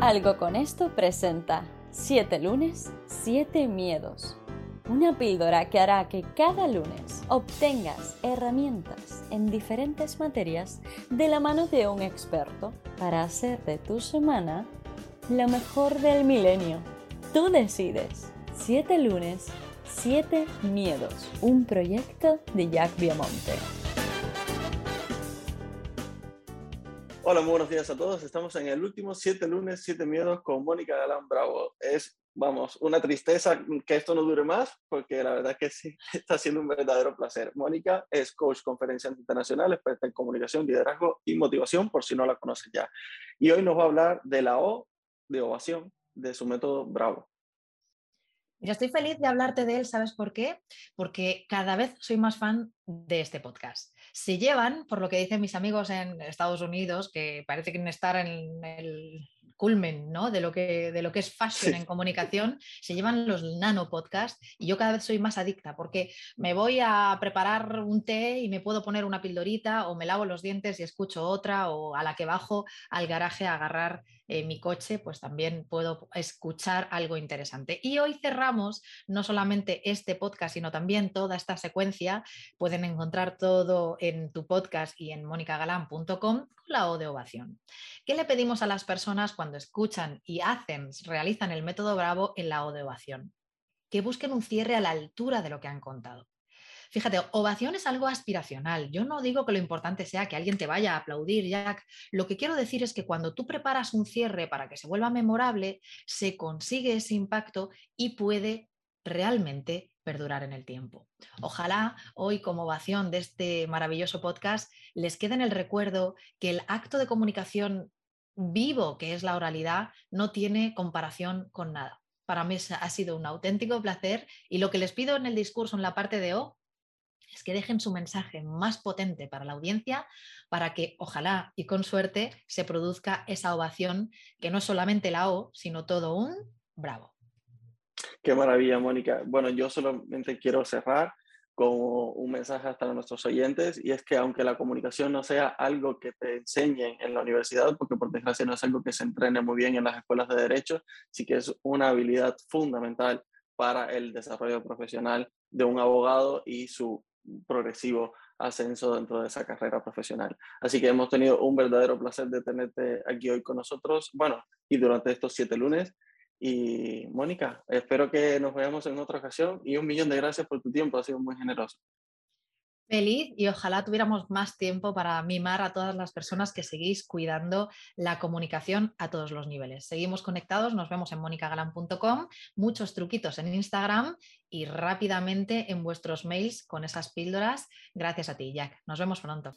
Algo con esto presenta 7 lunes, 7 miedos. Una píldora que hará que cada lunes obtengas herramientas en diferentes materias de la mano de un experto para hacer de tu semana la mejor del milenio. Tú decides. 7 lunes, 7 miedos. Un proyecto de Jack Viamonte. Hola, muy buenos días a todos. Estamos en el último 7 lunes, 7 miedos con Mónica Galán Bravo. Es, vamos, una tristeza que esto no dure más, porque la verdad que sí, está siendo un verdadero placer. Mónica es coach conferenciante internacional, experta en comunicación, liderazgo y motivación, por si no la conocen ya. Y hoy nos va a hablar de la O de ovación, de su método Bravo. Mira, estoy feliz de hablarte de él, ¿sabes por qué? Porque cada vez soy más fan de este podcast. Se llevan, por lo que dicen mis amigos en Estados Unidos, que parece que estar en el culmen ¿no? de, lo que, de lo que es fashion en comunicación, se llevan los nano podcast y yo cada vez soy más adicta porque me voy a preparar un té y me puedo poner una pildorita o me lavo los dientes y escucho otra o a la que bajo al garaje a agarrar eh, mi coche, pues también puedo escuchar algo interesante. Y hoy cerramos no solamente este podcast, sino también toda esta secuencia. Pueden encontrar todo en tu podcast y en monicagalan.com con la O de ovación. ¿Qué le pedimos a las personas cuando escuchan y hacen, realizan el método Bravo en la O de ovación? Que busquen un cierre a la altura de lo que han contado. Fíjate, ovación es algo aspiracional. Yo no digo que lo importante sea que alguien te vaya a aplaudir, Jack. Lo que quiero decir es que cuando tú preparas un cierre para que se vuelva memorable, se consigue ese impacto y puede realmente perdurar en el tiempo. Ojalá hoy como ovación de este maravilloso podcast les quede en el recuerdo que el acto de comunicación vivo que es la oralidad no tiene comparación con nada. Para mí ha sido un auténtico placer y lo que les pido en el discurso en la parte de O es que dejen su mensaje más potente para la audiencia para que ojalá y con suerte se produzca esa ovación que no es solamente la O, sino todo un bravo. Qué maravilla, Mónica. Bueno, yo solamente quiero cerrar con un mensaje hasta nuestros oyentes y es que aunque la comunicación no sea algo que te enseñen en la universidad, porque por desgracia no es algo que se entrene muy bien en las escuelas de derecho, sí que es una habilidad fundamental para el desarrollo profesional de un abogado y su progresivo ascenso dentro de esa carrera profesional. Así que hemos tenido un verdadero placer de tenerte aquí hoy con nosotros, bueno, y durante estos siete lunes. Y Mónica, espero que nos veamos en otra ocasión y un millón de gracias por tu tiempo, ha sido muy generoso. Feliz y ojalá tuviéramos más tiempo para mimar a todas las personas que seguís cuidando la comunicación a todos los niveles. Seguimos conectados, nos vemos en monicagalan.com, muchos truquitos en Instagram y rápidamente en vuestros mails con esas píldoras. Gracias a ti, Jack. Nos vemos pronto.